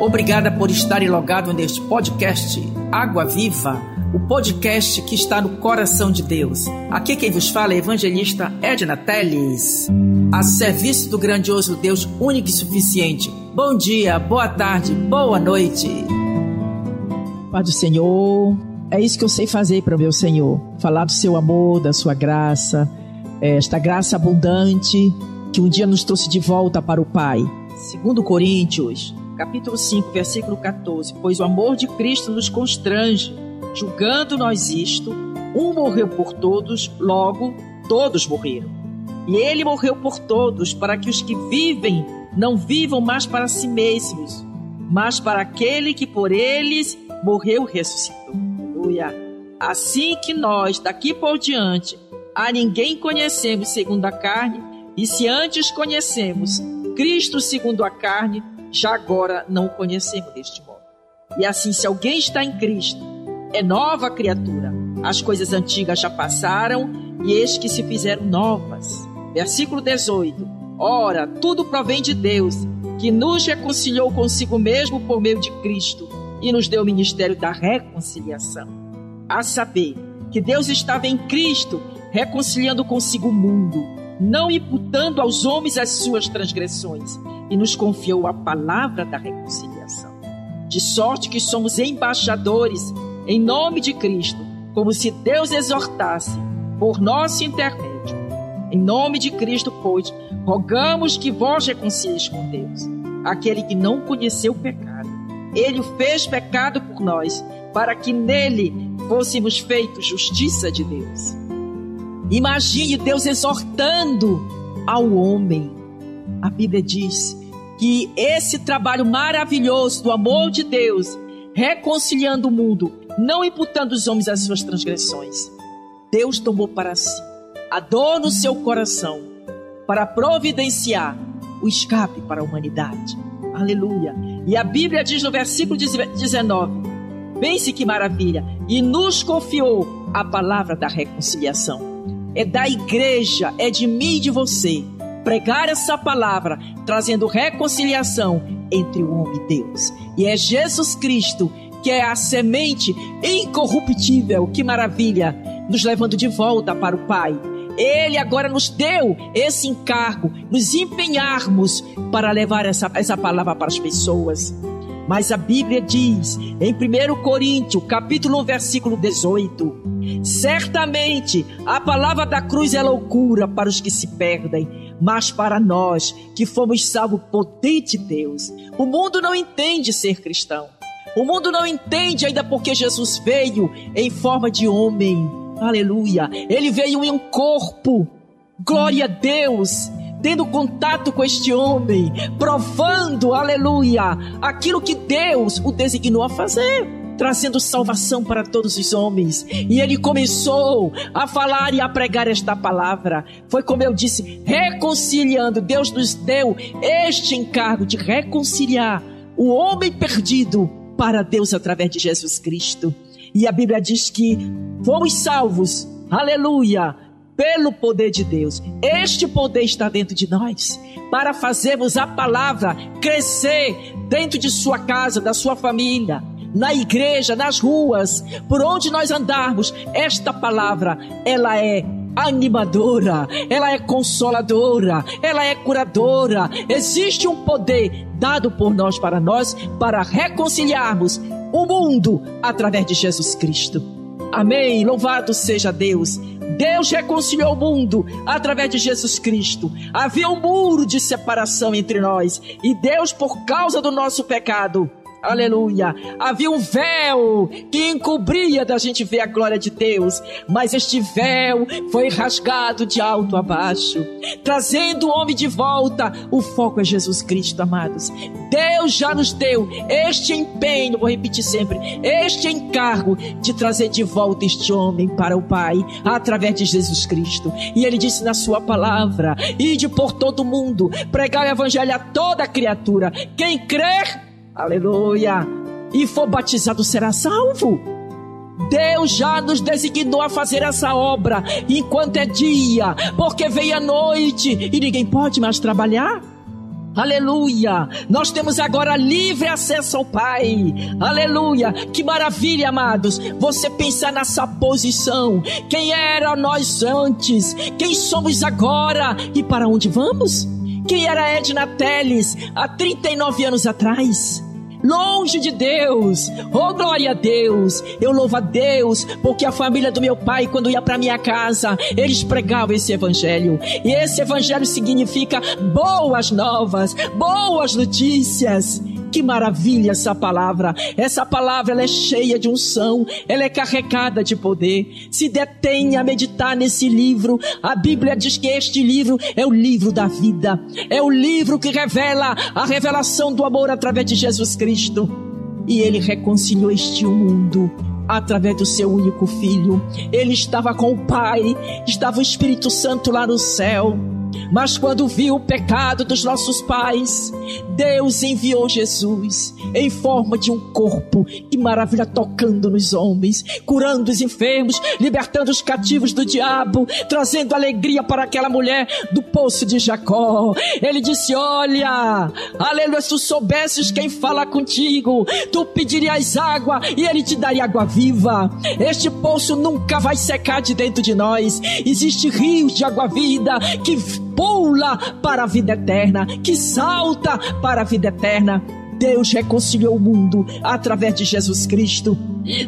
Obrigada por estarem logado neste podcast Água Viva, o podcast que está no coração de Deus. Aqui quem vos fala é evangelista Edna Teles, a serviço do grandioso Deus único e suficiente. Bom dia, boa tarde, boa noite. Pai do Senhor, é isso que eu sei fazer para o meu Senhor, falar do seu amor, da sua graça, esta graça abundante que um dia nos trouxe de volta para o Pai. Segundo Coríntios, capítulo 5, versículo 14, pois o amor de Cristo nos constrange, julgando nós isto, um morreu por todos, logo todos morreram. E ele morreu por todos, para que os que vivem não vivam mais para si mesmos, mas para aquele que por eles morreu e ressuscitou. Aleluia. Assim que nós, daqui por diante, a ninguém conhecemos segundo a carne, e se antes conhecemos Cristo segundo a carne, já agora não o conhecemos deste modo. E assim, se alguém está em Cristo, é nova criatura. As coisas antigas já passaram e eis que se fizeram novas. Versículo 18. Ora, tudo provém de Deus, que nos reconciliou consigo mesmo por meio de Cristo e nos deu o ministério da reconciliação. A saber, que Deus estava em Cristo reconciliando consigo o mundo, não imputando aos homens as suas transgressões e nos confiou a palavra da reconciliação. De sorte que somos embaixadores em nome de Cristo, como se Deus exortasse por nosso intermédio. Em nome de Cristo, pois, rogamos que vós reconcilieis com Deus, aquele que não conheceu o pecado. Ele o fez pecado por nós, para que nele fôssemos feitos justiça de Deus. Imagine Deus exortando ao homem a Bíblia diz que esse trabalho maravilhoso do amor de Deus, reconciliando o mundo, não imputando os homens as suas transgressões, Deus tomou para si a dor no seu coração para providenciar o escape para a humanidade. Aleluia. E a Bíblia diz no versículo 19: Pense que maravilha! E nos confiou a palavra da reconciliação. É da igreja, é de mim e de você pregar essa palavra, trazendo reconciliação entre o homem e Deus. E é Jesus Cristo que é a semente incorruptível, que maravilha, nos levando de volta para o Pai. Ele agora nos deu esse encargo, nos empenharmos para levar essa, essa palavra para as pessoas. Mas a Bíblia diz, em 1 Coríntios, capítulo 1, versículo 18: Certamente a palavra da cruz é loucura para os que se perdem, mas para nós que fomos salvos poder de Deus. O mundo não entende ser cristão. O mundo não entende ainda porque Jesus veio em forma de homem. Aleluia. Ele veio em um corpo. Glória a Deus tendo contato com este homem, provando, aleluia, aquilo que Deus o designou a fazer trazendo salvação para todos os homens. E ele começou a falar e a pregar esta palavra. Foi como eu disse, reconciliando. Deus nos deu este encargo de reconciliar o homem perdido para Deus através de Jesus Cristo. E a Bíblia diz que fomos salvos, aleluia, pelo poder de Deus. Este poder está dentro de nós para fazermos a palavra crescer dentro de sua casa, da sua família na igreja, nas ruas, por onde nós andarmos, esta palavra, ela é animadora, ela é consoladora, ela é curadora. Existe um poder dado por nós para nós para reconciliarmos o mundo através de Jesus Cristo. Amém. Louvado seja Deus. Deus reconciliou o mundo através de Jesus Cristo. Havia um muro de separação entre nós e Deus, por causa do nosso pecado, Aleluia. Havia um véu que encobria da gente ver a glória de Deus, mas este véu foi rasgado de alto a baixo, trazendo o homem de volta. O foco é Jesus Cristo, amados. Deus já nos deu este empenho, vou repetir sempre, este encargo de trazer de volta este homem para o Pai, através de Jesus Cristo. E ele disse na sua palavra: Ide por todo mundo, pregar o evangelho a toda criatura. Quem crer aleluia, e for batizado será salvo. Deus já nos designou a fazer essa obra enquanto é dia, porque veio a noite e ninguém pode mais trabalhar. Aleluia! Nós temos agora livre acesso ao Pai. Aleluia! Que maravilha, amados. Você pensar nessa posição. Quem era nós antes? Quem somos agora? E para onde vamos? Quem era Edna Teles há 39 anos atrás? Longe de Deus. Oh, glória a Deus! Eu louvo a Deus, porque a família do meu pai, quando ia para minha casa, eles pregavam esse evangelho. E esse evangelho significa boas novas, boas notícias. Que maravilha essa palavra! Essa palavra ela é cheia de unção, ela é carregada de poder. Se detenha a meditar nesse livro. A Bíblia diz que este livro é o livro da vida, é o livro que revela a revelação do amor através de Jesus Cristo. E ele reconciliou este mundo através do seu único filho. Ele estava com o Pai, estava o Espírito Santo lá no céu. Mas quando viu o pecado dos nossos pais, Deus enviou Jesus em forma de um corpo. Que maravilha, tocando nos homens, curando os enfermos, libertando os cativos do diabo, trazendo alegria para aquela mulher do poço de Jacó. Ele disse: Olha, aleluia, se tu soubesses quem fala contigo, tu pedirias água e ele te daria água viva. Este poço nunca vai secar de dentro de nós. Existem rios de água vida que pula para a vida eterna, que salta para a vida eterna. Deus reconciliou o mundo através de Jesus Cristo.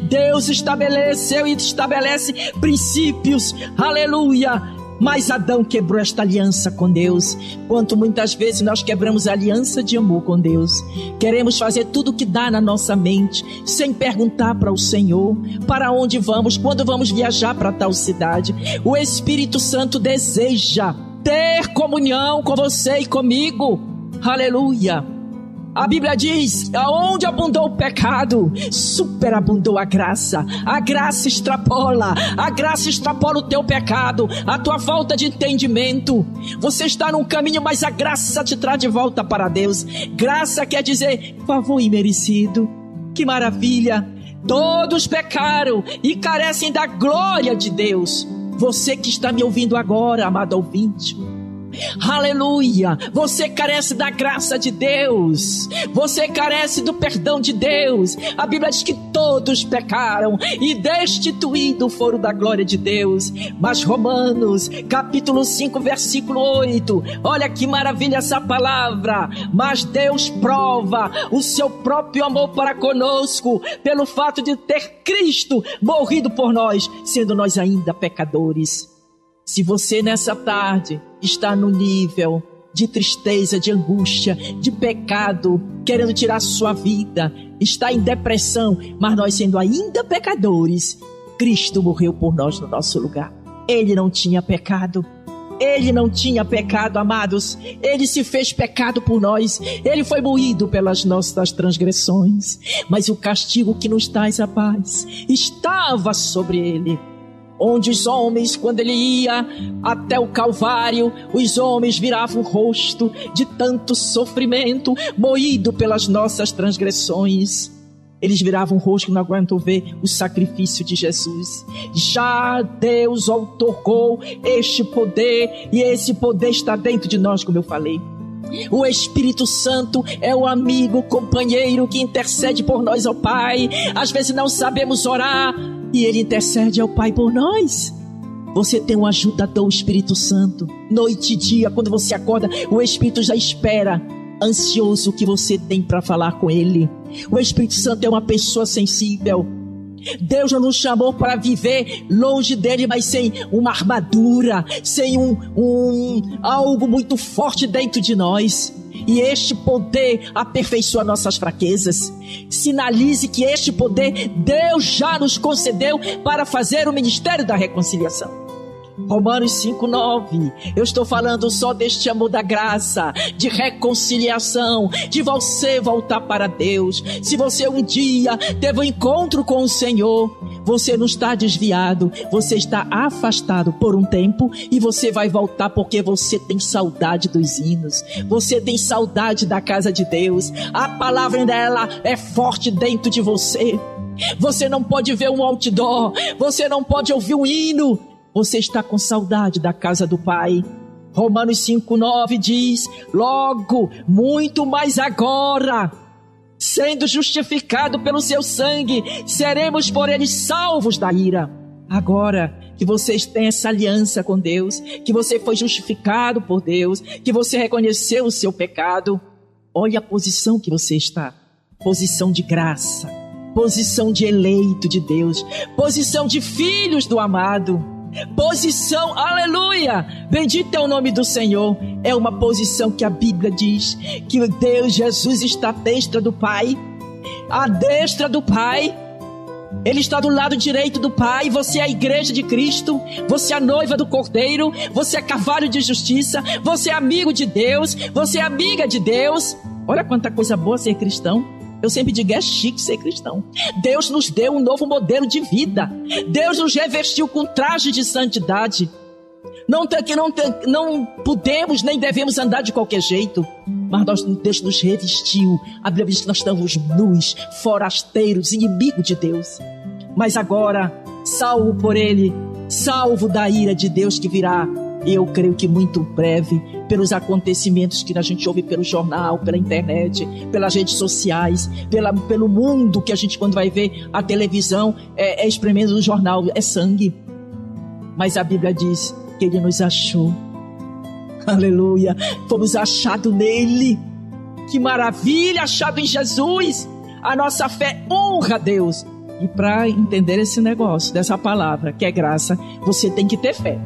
Deus estabeleceu e estabelece princípios, aleluia, mas Adão quebrou esta aliança com Deus. Quanto muitas vezes nós quebramos a aliança de amor com Deus. Queremos fazer tudo o que dá na nossa mente, sem perguntar para o Senhor para onde vamos, quando vamos viajar para tal cidade. O Espírito Santo deseja ter comunhão com você e comigo. Aleluia. A Bíblia diz: aonde abundou o pecado, superabundou a graça. A graça extrapola, a graça extrapola o teu pecado, a tua falta de entendimento. Você está num caminho, mas a graça te traz de volta para Deus. Graça quer dizer favor imerecido. Que maravilha! Todos pecaram e carecem da glória de Deus. Você que está me ouvindo agora, amado ouvinte, Aleluia! Você carece da graça de Deus. Você carece do perdão de Deus. A Bíblia diz que todos pecaram e destituídos foram da glória de Deus. Mas Romanos, capítulo 5, versículo 8. Olha que maravilha essa palavra. Mas Deus prova o seu próprio amor para conosco pelo fato de ter Cristo morrido por nós, sendo nós ainda pecadores. Se você nessa tarde está no nível de tristeza, de angústia, de pecado, querendo tirar sua vida, está em depressão, mas nós sendo ainda pecadores, Cristo morreu por nós no nosso lugar. Ele não tinha pecado. Ele não tinha pecado, amados. Ele se fez pecado por nós. Ele foi moído pelas nossas transgressões. Mas o castigo que nos traz a paz estava sobre ele onde os homens, quando ele ia até o Calvário, os homens viravam o rosto de tanto sofrimento, moído pelas nossas transgressões. Eles viravam o rosto, não aguentam ver o sacrifício de Jesus. Já Deus outorgou este poder, e esse poder está dentro de nós, como eu falei. O Espírito Santo é o amigo, companheiro que intercede por nós ao Pai. Às vezes não sabemos orar, e Ele intercede ao Pai por nós. Você tem um ajudador, o Espírito Santo. Noite e dia, quando você acorda, o Espírito já espera, ansioso o que você tem para falar com Ele. O Espírito Santo é uma pessoa sensível. Deus não nos chamou para viver longe dele, mas sem uma armadura, sem um, um algo muito forte dentro de nós. E este poder aperfeiçoa nossas fraquezas. Sinalize que este poder Deus já nos concedeu para fazer o ministério da reconciliação. Romanos 5:9. Eu estou falando só deste amor da graça, de reconciliação, de você voltar para Deus. Se você um dia teve um encontro com o Senhor, você não está desviado, você está afastado por um tempo e você vai voltar porque você tem saudade dos hinos. Você tem saudade da casa de Deus. A palavra dela é forte dentro de você. Você não pode ver um outdoor, você não pode ouvir um hino, você está com saudade da casa do Pai. Romanos 5,9 diz: Logo, muito mais agora, sendo justificado pelo seu sangue, seremos por ele salvos da ira. Agora que vocês têm essa aliança com Deus, que você foi justificado por Deus, que você reconheceu o seu pecado, olha a posição que você está posição de graça, posição de eleito de Deus, posição de filhos do amado, posição, aleluia, bendito é o nome do Senhor, é uma posição que a Bíblia diz que Deus Jesus está à destra do Pai, à destra do Pai, ele está do lado direito do Pai. Você é a igreja de Cristo. Você é a noiva do Cordeiro. Você é cavalo de justiça. Você é amigo de Deus. Você é amiga de Deus. Olha quanta coisa boa ser cristão. Eu sempre digo, é chique ser cristão. Deus nos deu um novo modelo de vida. Deus nos revestiu com traje de santidade. Não, tem, não, não podemos nem devemos andar de qualquer jeito. Mas nós, Deus nos revestiu. A Bíblia diz que nós estamos nus, forasteiros, inimigos de Deus. Mas agora, salvo por Ele, salvo da ira de Deus que virá eu creio que muito breve, pelos acontecimentos que a gente ouve pelo jornal, pela internet, pelas redes sociais, pela, pelo mundo que a gente, quando vai ver a televisão, é, é espremendo no jornal, é sangue. Mas a Bíblia diz que Ele nos achou. Aleluia. Fomos achados nele. Que maravilha, achado em Jesus. A nossa fé honra a Deus. E para entender esse negócio, dessa palavra, que é graça, você tem que ter fé.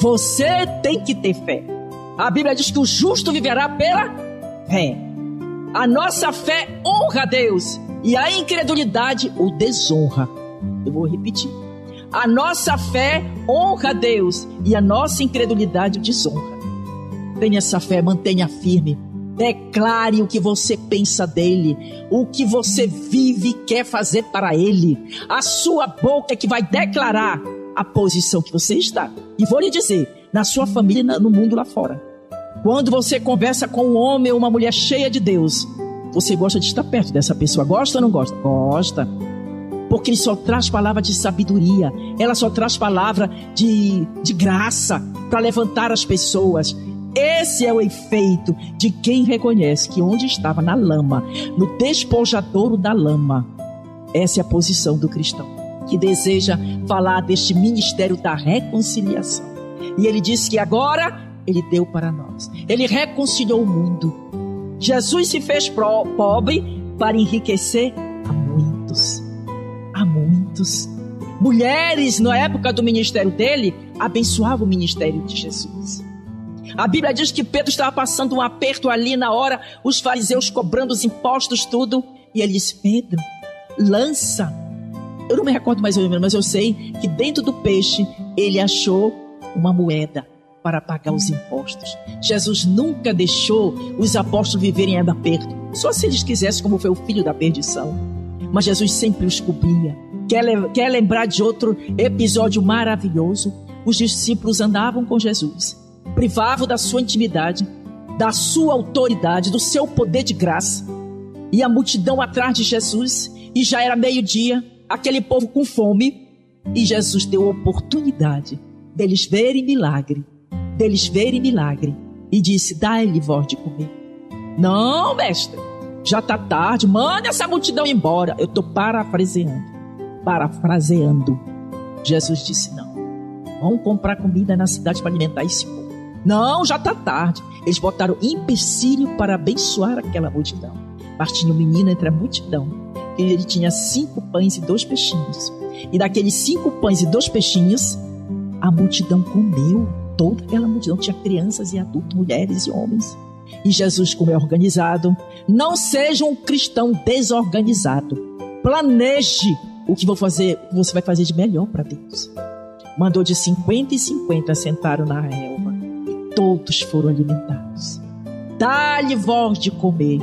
Você tem que ter fé. A Bíblia diz que o justo viverá pela fé. A nossa fé honra a Deus e a incredulidade o desonra. Eu vou repetir. A nossa fé honra a Deus e a nossa incredulidade o desonra. Tenha essa fé, mantenha firme. Declare o que você pensa dele, o que você vive e quer fazer para ele. A sua boca é que vai declarar a posição que você está. E vou lhe dizer, na sua família, no mundo lá fora. Quando você conversa com um homem ou uma mulher cheia de Deus, você gosta de estar perto dessa pessoa. Gosta ou não gosta? Gosta. Porque ele só traz palavra de sabedoria, ela só traz palavra de, de graça para levantar as pessoas. Esse é o efeito de quem reconhece que onde estava na lama, no despojadouro da lama, essa é a posição do cristão que deseja falar deste ministério da reconciliação. E ele disse que agora ele deu para nós. Ele reconciliou o mundo. Jesus se fez pobre para enriquecer a muitos. A muitos. Mulheres, na época do ministério dele, abençoavam o ministério de Jesus. A Bíblia diz que Pedro estava passando um aperto ali na hora, os fariseus cobrando os impostos, tudo. E ele disse: Pedro, lança eu não me recordo mais ou menos, mas eu sei que dentro do peixe ele achou uma moeda para pagar os impostos. Jesus nunca deixou os apóstolos viverem ainda perto, só se eles quisessem, como foi o filho da perdição. Mas Jesus sempre os cobria. Quer, quer lembrar de outro episódio maravilhoso? Os discípulos andavam com Jesus, privavam da sua intimidade, da sua autoridade, do seu poder de graça. E a multidão atrás de Jesus, e já era meio-dia, aquele povo com fome. E Jesus deu oportunidade deles verem milagre, deles verem milagre. E disse: Dá-lhe voz de comer. Não, mestre, já está tarde, manda essa multidão embora. Eu estou parafraseando. Parafraseando. Jesus disse: Não. Vamos comprar comida na cidade para alimentar esse povo. Não, já está tarde. Eles botaram empecilho para abençoar aquela multidão. Um menino entre a multidão ele tinha cinco pães e dois peixinhos. E daqueles cinco pães e dois peixinhos, a multidão comeu. Toda aquela multidão tinha crianças e adultos, mulheres e homens. E Jesus, como é organizado, não seja um cristão desorganizado. Planeje o que vou fazer, você vai fazer de melhor para Deus. Mandou de 50 e 50 sentaram na relva e todos foram alimentados. Dá-lhe voz de comer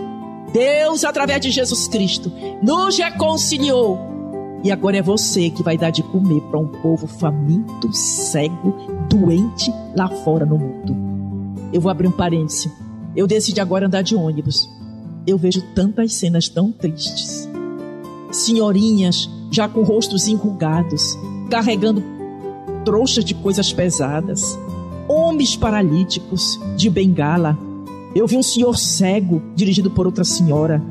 Deus, através de Jesus Cristo, nos reconciliou. E agora é você que vai dar de comer para um povo faminto, cego, doente lá fora no mundo. Eu vou abrir um parêntese. Eu decidi agora andar de ônibus. Eu vejo tantas cenas tão tristes. Senhorinhas já com rostos enrugados, carregando trouxas de coisas pesadas. homens paralíticos de bengala. Eu vi um senhor cego dirigido por outra senhora.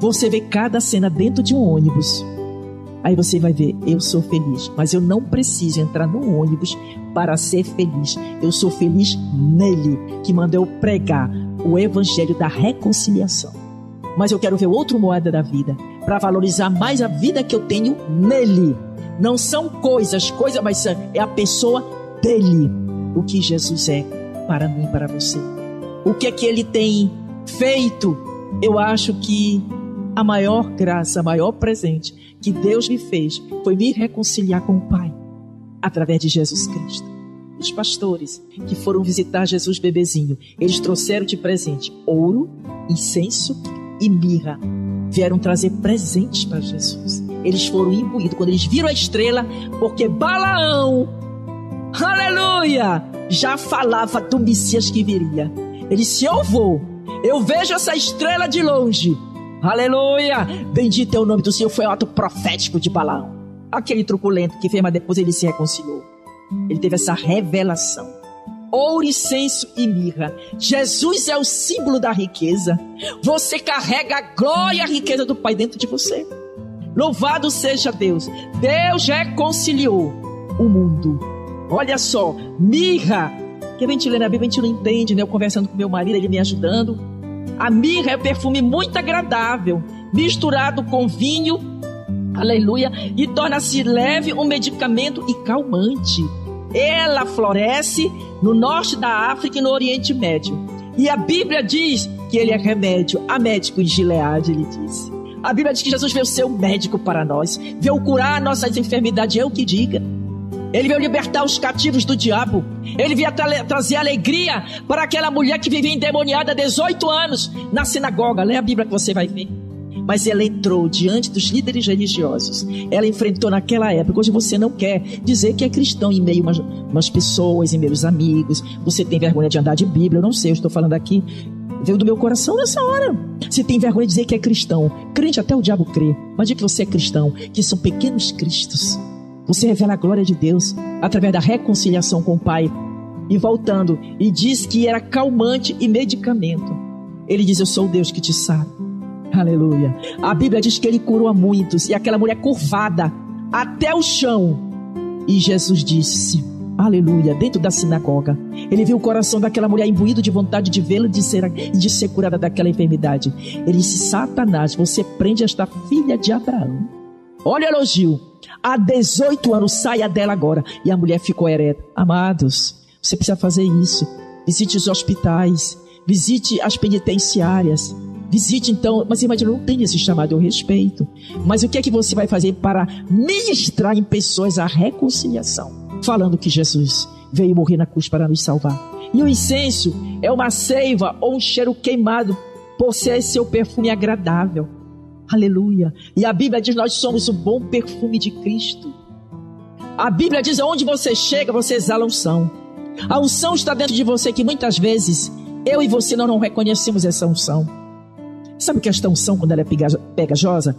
Você vê cada cena dentro de um ônibus. Aí você vai ver, eu sou feliz, mas eu não preciso entrar no ônibus para ser feliz. Eu sou feliz nele, que mandou pregar o evangelho da reconciliação. Mas eu quero ver outro moeda da vida, para valorizar mais a vida que eu tenho nele. Não são coisas, coisa, mas é a pessoa dele. O que Jesus é para mim, para você. O que é que ele tem feito? Eu acho que a maior graça, a maior presente que Deus me fez foi me reconciliar com o Pai através de Jesus Cristo. Os pastores que foram visitar Jesus bebezinho, eles trouxeram de presente ouro, incenso e mirra. Vieram trazer presentes para Jesus. Eles foram imbuídos quando eles viram a estrela, porque Balaão, aleluia, já falava do Messias que viria. Ele disse: Eu vou, eu vejo essa estrela de longe Aleluia! Bendito é o nome do Senhor. Foi o ato profético de Balaão. Aquele truculento que fez, mas depois ele se reconciliou. Ele teve essa revelação. Ouro, incenso e mirra. Jesus é o símbolo da riqueza. Você carrega a glória e a riqueza do Pai dentro de você. Louvado seja Deus. Deus reconciliou o mundo. Olha só, mirra. Que a gente lê na Bíblia, a gente não entende, né? Eu conversando com meu marido, ele me ajudando. A mirra é um perfume muito agradável, misturado com vinho, aleluia, e torna-se leve um medicamento e calmante. Ela floresce no norte da África e no Oriente Médio. E a Bíblia diz que ele é remédio. A médico em Gileade, ele disse. A Bíblia diz que Jesus veio ser um médico para nós, veio curar nossas enfermidades, eu que diga. Ele veio libertar os cativos do diabo. Ele veio tra trazer alegria para aquela mulher que vivia endemoniada há 18 anos na sinagoga. Lê a Bíblia que você vai ver. Mas ela entrou diante dos líderes religiosos. Ela enfrentou naquela época. Hoje você não quer dizer que é cristão em meio a umas, umas pessoas, em meus amigos. Você tem vergonha de andar de Bíblia. Eu não sei, eu estou falando aqui. Veio do meu coração nessa hora. Você tem vergonha de dizer que é cristão. Crente até o diabo crê. Mas diga que você é cristão, que são pequenos cristos você revela a glória de Deus através da reconciliação com o Pai. E voltando, e diz que era calmante e medicamento. Ele diz: Eu sou o Deus que te sabe. Aleluia. A Bíblia diz que ele curou a muitos e aquela mulher curvada até o chão. E Jesus disse: Aleluia, dentro da sinagoga. Ele viu o coração daquela mulher imbuído de vontade de vê-la e de ser, de ser curada daquela enfermidade. Ele disse: Satanás, você prende esta filha de Abraão. Olha o elogio há 18 anos, saia dela agora. E a mulher ficou ereta. Amados, você precisa fazer isso. Visite os hospitais, visite as penitenciárias. Visite então, mas imagina, não tem esse chamado, eu respeito. Mas o que é que você vai fazer para ministrar em pessoas a reconciliação? Falando que Jesus veio morrer na cruz para nos salvar. E o incenso é uma seiva ou um cheiro queimado por ser seu perfume agradável. Aleluia. E a Bíblia diz: nós somos o bom perfume de Cristo. A Bíblia diz: aonde você chega, você exala unção. A unção está dentro de você que muitas vezes eu e você não, não reconhecemos essa unção. Sabe que é esta unção quando ela é pegajosa?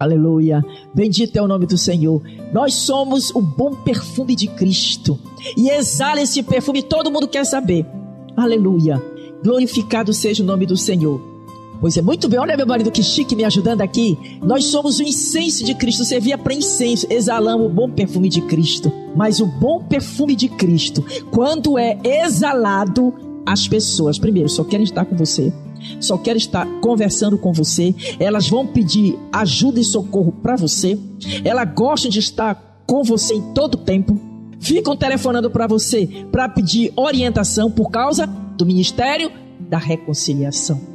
Aleluia. Bendito é o nome do Senhor. Nós somos o bom perfume de Cristo. E exala esse perfume, todo mundo quer saber. Aleluia. Glorificado seja o nome do Senhor. Pois é, muito bem. Olha meu marido que chique me ajudando aqui. Nós somos o incenso de Cristo. Servia para incenso. Exalamos o bom perfume de Cristo. Mas o bom perfume de Cristo, quando é exalado, as pessoas, primeiro, só querem estar com você. Só querem estar conversando com você. Elas vão pedir ajuda e socorro para você. Elas gostam de estar com você em todo tempo. Ficam telefonando para você para pedir orientação por causa do ministério da reconciliação.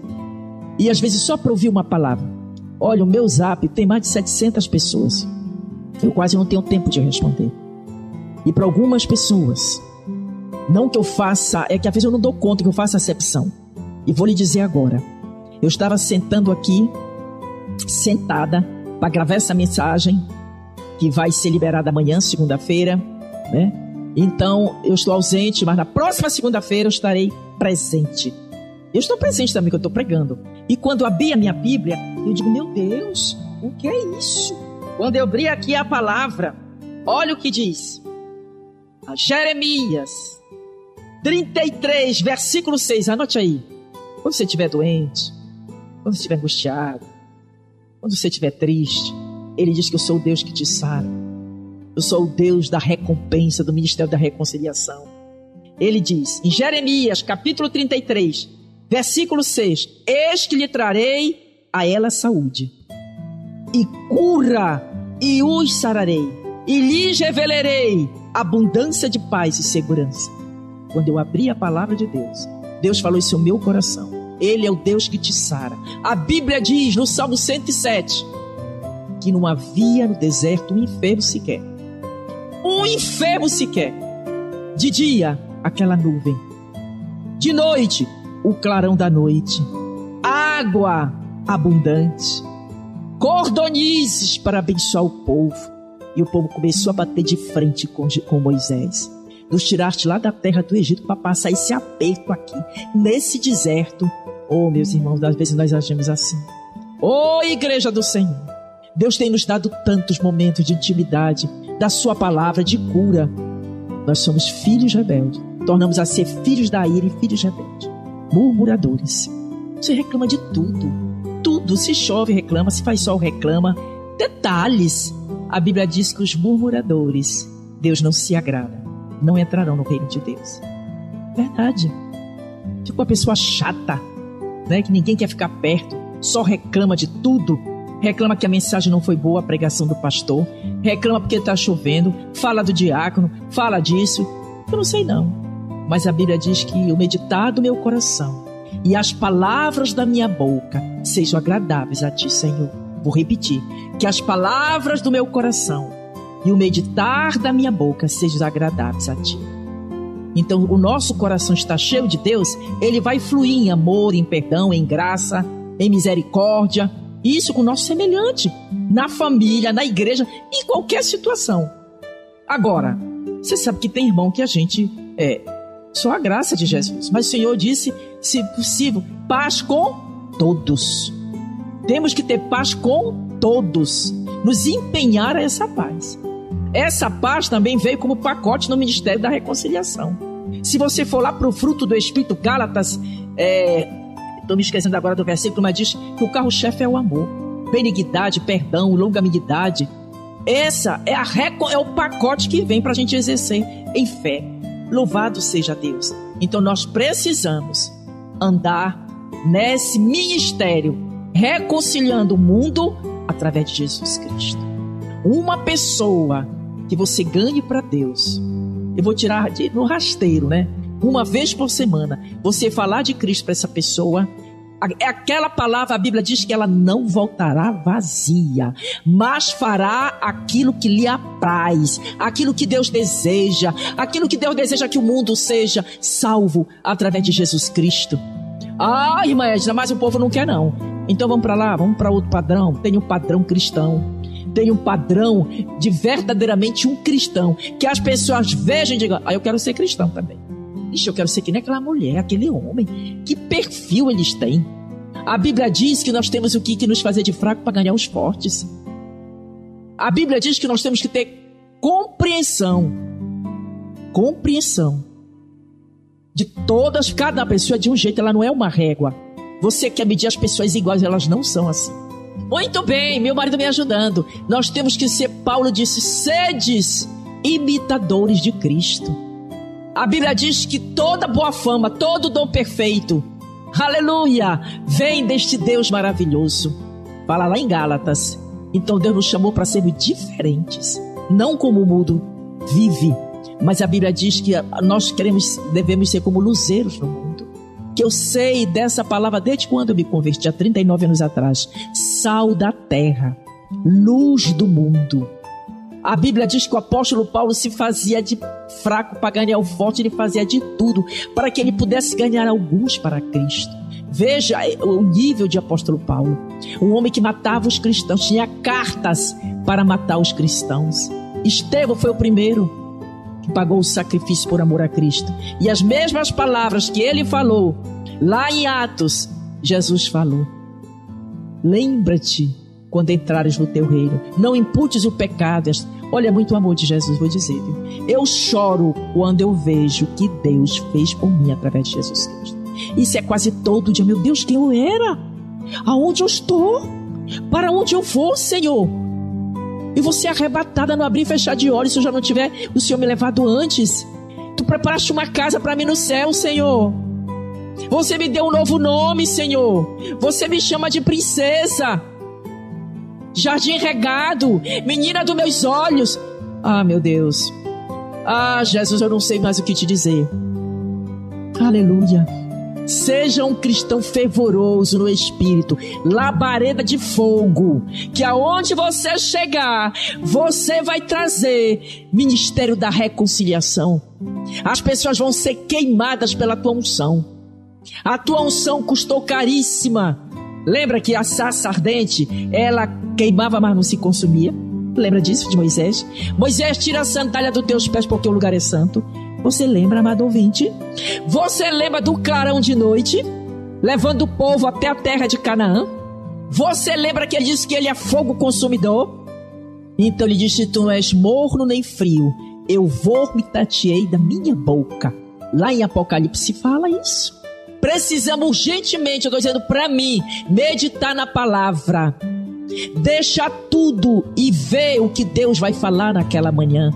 E às vezes só para ouvir uma palavra. Olha, o meu zap tem mais de 700 pessoas. Eu quase não tenho tempo de responder. E para algumas pessoas, não que eu faça, é que às vezes eu não dou conta que eu faço acepção. E vou lhe dizer agora. Eu estava sentando aqui, sentada, para gravar essa mensagem, que vai ser liberada amanhã, segunda-feira, né? Então, eu estou ausente, mas na próxima segunda-feira eu estarei presente. Eu estou presente também, que eu estou pregando. E quando abri a minha Bíblia, eu digo, meu Deus, o que é isso? Quando eu abri aqui a palavra, olha o que diz. A Jeremias, 33, versículo 6. Anote aí. Quando você estiver doente, quando você estiver angustiado, quando você estiver triste, ele diz que eu sou o Deus que te sara. Eu sou o Deus da recompensa, do ministério da reconciliação. Ele diz, em Jeremias, capítulo 33, versículo 6: Eis que lhe trarei a ela saúde, e cura, e os sararei, e lhes revelarei abundância de paz e segurança. Quando eu abri a palavra de Deus, Deus falou isso no meu coração. Ele é o Deus que te sara. A Bíblia diz no Salmo 107 que não havia no deserto um enfermo sequer. Um enfermo sequer. De dia, aquela nuvem. De noite, o clarão da noite. Água abundante. Cordonizes para abençoar o povo. E o povo começou a bater de frente com, com Moisés. Nos tiraste lá da terra do Egito para passar esse aperto aqui, nesse deserto. Oh, meus irmãos, às vezes nós agimos assim. Oh, igreja do Senhor. Deus tem nos dado tantos momentos de intimidade, da Sua palavra, de cura. Nós somos filhos rebeldes. Tornamos a ser filhos da ira e filhos rebeldes. Murmuradores. Você reclama de tudo. Tudo. Se chove, reclama. Se faz sol, reclama. Detalhes. A Bíblia diz que os murmuradores, Deus não se agrada. Não entrarão no reino de Deus. Verdade. Fica uma pessoa chata, né? Que ninguém quer ficar perto. Só reclama de tudo reclama que a mensagem não foi boa, a pregação do pastor, reclama porque está chovendo, fala do diácono, fala disso. Eu não sei não. Mas a Bíblia diz que o meditar do meu coração e as palavras da minha boca sejam agradáveis a ti, Senhor. Vou repetir: que as palavras do meu coração e o meditar da minha boca sejam agradáveis a ti. Então, o nosso coração está cheio de Deus, ele vai fluir em amor, em perdão, em graça, em misericórdia, isso com o nosso semelhante, na família, na igreja, em qualquer situação. Agora, você sabe que tem irmão que a gente é só a graça de Jesus, mas o Senhor disse, se possível, paz com todos. Temos que ter paz com todos, nos empenhar a essa paz. Essa paz também veio como pacote no Ministério da Reconciliação. Se você for lá para o fruto do Espírito, Gálatas é, Estou me esquecendo agora do versículo, mas diz que o carro-chefe é o amor, benignidade, perdão, longanimidade. Essa é, a, é o pacote que vem para a gente exercer em fé. Louvado seja Deus. Então nós precisamos andar nesse ministério, reconciliando o mundo através de Jesus Cristo. Uma pessoa que você ganhe para Deus. Eu vou tirar de, no rasteiro, né? uma vez por semana, você falar de Cristo para essa pessoa, aquela palavra, a Bíblia diz que ela não voltará vazia, mas fará aquilo que lhe apraz, aquilo que Deus deseja, aquilo que Deus deseja que o mundo seja salvo através de Jesus Cristo. Ah, irmã Edna, mas o povo não quer não. Então vamos para lá, vamos para outro padrão. Tem um padrão cristão. Tem um padrão de verdadeiramente um cristão. Que as pessoas vejam e digam, ah, eu quero ser cristão também. Ixi, eu quero ser que nem aquela mulher, aquele homem. Que perfil eles têm? A Bíblia diz que nós temos o que, que nos fazer de fraco para ganhar os fortes. A Bíblia diz que nós temos que ter compreensão. Compreensão. De todas, cada pessoa de um jeito, ela não é uma régua. Você quer medir as pessoas iguais, elas não são assim. Muito bem, meu marido me ajudando. Nós temos que ser, Paulo disse, sedes imitadores de Cristo. A Bíblia diz que toda boa fama, todo dom perfeito, aleluia, vem deste Deus maravilhoso. Fala lá em Gálatas. Então Deus nos chamou para sermos diferentes, não como o mundo vive, mas a Bíblia diz que nós queremos, devemos ser como luzeiros no mundo. Que eu sei dessa palavra desde quando eu me converti, há 39 anos atrás. Sal da terra, luz do mundo. A Bíblia diz que o apóstolo Paulo se fazia de fraco para ganhar o forte, ele fazia de tudo para que ele pudesse ganhar alguns para Cristo. Veja o nível de apóstolo Paulo. Um homem que matava os cristãos, tinha cartas para matar os cristãos. Estevão foi o primeiro que pagou o sacrifício por amor a Cristo. E as mesmas palavras que ele falou lá em Atos, Jesus falou. Lembra-te quando entrares no teu reino. Não imputes o pecado. Olha, muito amor de Jesus, vou dizer. Eu choro quando eu vejo que Deus fez por mim através de Jesus Cristo. Isso é quase todo dia. Meu Deus, quem eu era? Aonde eu estou? Para onde eu vou, Senhor? E você arrebatada no abrir e fechar de olhos se eu já não tiver o Senhor me levado antes. Tu preparaste uma casa para mim no céu, Senhor. Você me deu um novo nome, Senhor. Você me chama de princesa. Jardim regado, menina dos meus olhos. Ah, meu Deus. Ah, Jesus, eu não sei mais o que te dizer. Aleluia. Seja um cristão fervoroso no espírito, labareda de fogo, que aonde você chegar, você vai trazer ministério da reconciliação. As pessoas vão ser queimadas pela tua unção. A tua unção custou caríssima. Lembra que a sassa ardente, ela queimava, mas não se consumia? Lembra disso de Moisés? Moisés tira a sandália dos teus pés porque o lugar é santo. Você lembra, amado ouvinte? Você lembra do clarão de noite, levando o povo até a terra de Canaã? Você lembra que ele disse que ele é fogo consumidor? Então ele disse: Tu não és morno nem frio, eu vomitatiei da minha boca. Lá em Apocalipse fala isso. Precisamos urgentemente, eu estou dizendo para mim, meditar na palavra. Deixa tudo e ver o que Deus vai falar naquela manhã.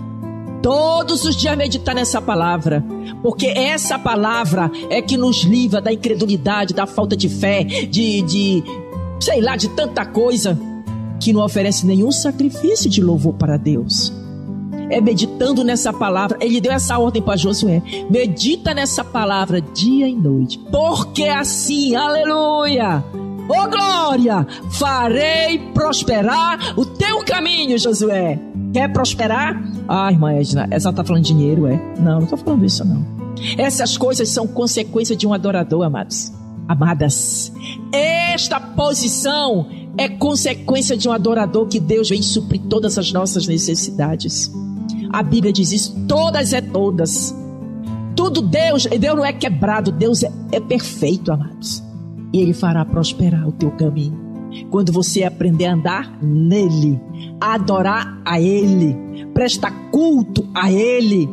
Todos os dias meditar nessa palavra, porque essa palavra é que nos livra da incredulidade, da falta de fé, de, de sei lá, de tanta coisa que não oferece nenhum sacrifício de louvor para Deus. É meditando nessa palavra, ele deu essa ordem para Josué: medita nessa palavra dia e noite, porque assim, aleluia, oh glória, farei prosperar o teu caminho, Josué. Quer prosperar? Ah, irmã Edna, essa tá falando dinheiro, é? Não, não tô falando isso, não. Essas coisas são consequência de um adorador, amados. Amadas. Esta posição é consequência de um adorador que Deus vem suprir todas as nossas necessidades. A Bíblia diz isso, todas é todas. Tudo Deus, Deus não é quebrado, Deus é, é perfeito, amados. E Ele fará prosperar o teu caminho quando você aprender a andar nele, a adorar a Ele, prestar culto a Ele.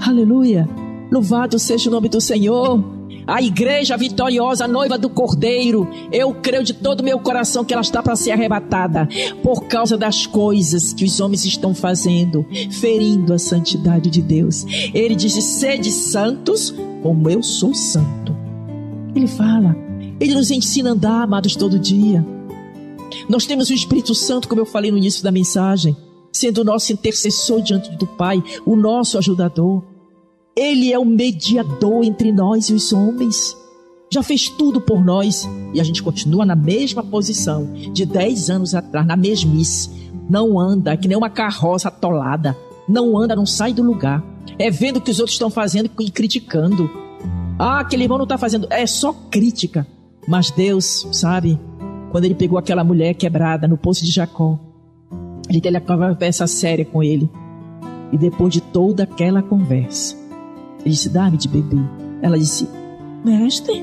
Aleluia! Louvado seja o nome do Senhor. A igreja vitoriosa, a noiva do Cordeiro, eu creio de todo meu coração que ela está para ser arrebatada por causa das coisas que os homens estão fazendo, ferindo a santidade de Deus. Ele diz: sede santos, como eu sou santo. Ele fala, ele nos ensina a andar, amados, todo dia. Nós temos o Espírito Santo, como eu falei no início da mensagem, sendo o nosso intercessor diante do Pai, o nosso ajudador. Ele é o mediador entre nós e os homens. Já fez tudo por nós e a gente continua na mesma posição de 10 anos atrás, na mesmice. Não anda, que nem uma carroça atolada. Não anda, não sai do lugar. É vendo o que os outros estão fazendo e criticando. Ah, aquele irmão não está fazendo. É só crítica. Mas Deus, sabe, quando ele pegou aquela mulher quebrada no poço de Jacó, ele teve aquela conversa séria com ele. E depois de toda aquela conversa, ele disse: Dá-me de beber. Ela disse: Mestre,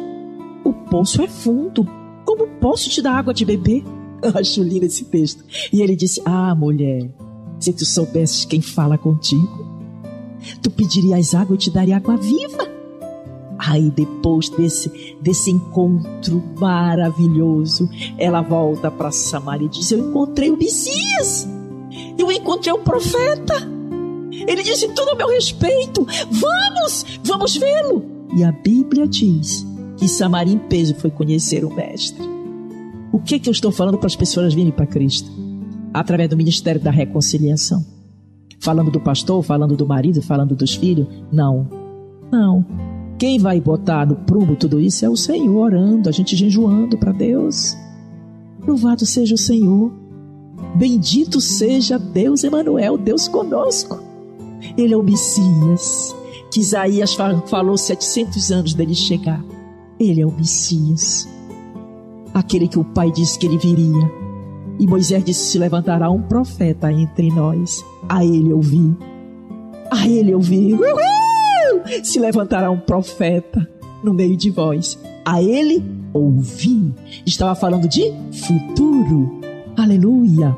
o poço é fundo. Como posso te dar água de beber? Eu acho lindo esse texto. E ele disse: Ah, mulher, se tu soubesses quem fala contigo, tu pedirias água e te daria água viva. Aí depois desse, desse encontro maravilhoso, ela volta para Samaria e diz: Eu encontrei o Messias, eu encontrei o profeta. Ele disse tudo a meu respeito. Vamos, vamos vê-lo. E a Bíblia diz que Samaria em peso foi conhecer o Mestre. O que, que eu estou falando para as pessoas virem para Cristo? Através do ministério da reconciliação. Falando do pastor, falando do marido, falando dos filhos? Não. Não quem vai botar no prumo tudo isso é o Senhor orando, a gente jejuando para Deus. Louvado seja o Senhor. Bendito seja Deus Emanuel, Deus conosco. Ele é o Messias, que Isaías falou 700 anos dele chegar. Ele é o Messias, aquele que o Pai disse que ele viria. E Moisés disse: Se levantará um profeta entre nós. A ele eu vi. A ele eu vi. Uhul! se levantará um profeta no meio de vós. A ele ouvi. Estava falando de futuro. Aleluia.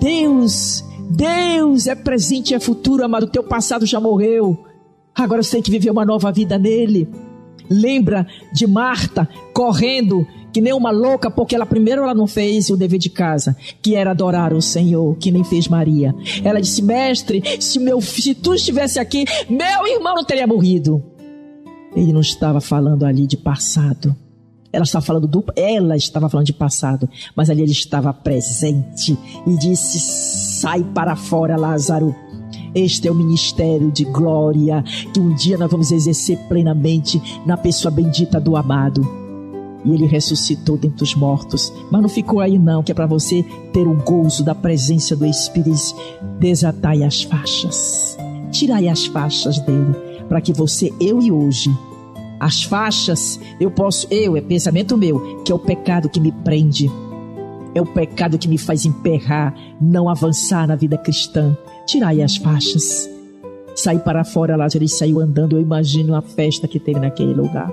Deus, Deus é presente e é futuro, amado. O teu passado já morreu. Agora você tem que viver uma nova vida nele. Lembra de Marta correndo que nem uma louca, porque ela primeiro ela não fez o dever de casa, que era adorar o Senhor, que nem fez Maria. Ela disse: "Mestre, se meu se tu estivesse aqui, meu irmão não teria morrido". Ele não estava falando ali de passado. Ela estava falando do, ela estava falando de passado, mas ali ele estava presente e disse: "Sai para fora, Lázaro". Este é o ministério de glória que um dia nós vamos exercer plenamente na pessoa bendita do amado. E ele ressuscitou dentre os mortos. Mas não ficou aí, não, que é para você ter o gozo da presença do Espírito. Desatai as faixas. Tirai as faixas dele. Para que você, eu e hoje, as faixas, eu posso, eu, é pensamento meu, que é o pecado que me prende. É o pecado que me faz emperrar, não avançar na vida cristã. Tirai as faixas. Sair para fora, lá, ele saiu andando. Eu imagino a festa que teve naquele lugar.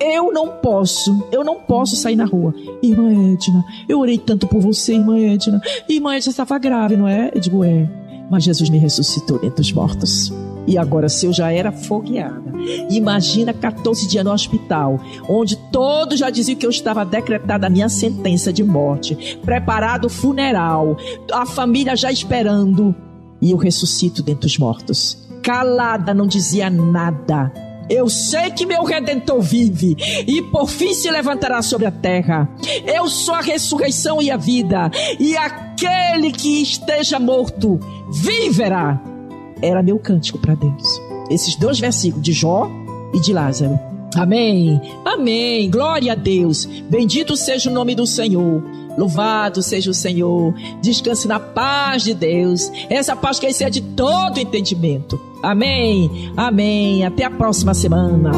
Eu não posso, eu não posso sair na rua. Irmã Edna, eu orei tanto por você, irmã Edna. Irmã Edna estava grave, não é? Eu digo, é. Mas Jesus me ressuscitou dentre os mortos. E agora, se eu já era fogueada, imagina 14 dias no hospital, onde todos já diziam que eu estava decretada a minha sentença de morte, preparado o funeral, a família já esperando, e eu ressuscito dentre os mortos. Calada, não dizia nada. Eu sei que meu redentor vive e por fim se levantará sobre a terra. Eu sou a ressurreição e a vida, e aquele que esteja morto viverá era meu cântico para Deus. Esses dois versículos de Jó e de Lázaro. Amém. Amém. Glória a Deus. Bendito seja o nome do Senhor. Louvado seja o Senhor. Descanse na paz de Deus. Essa paz que excede todo entendimento. Amém. Amém. Até a próxima semana.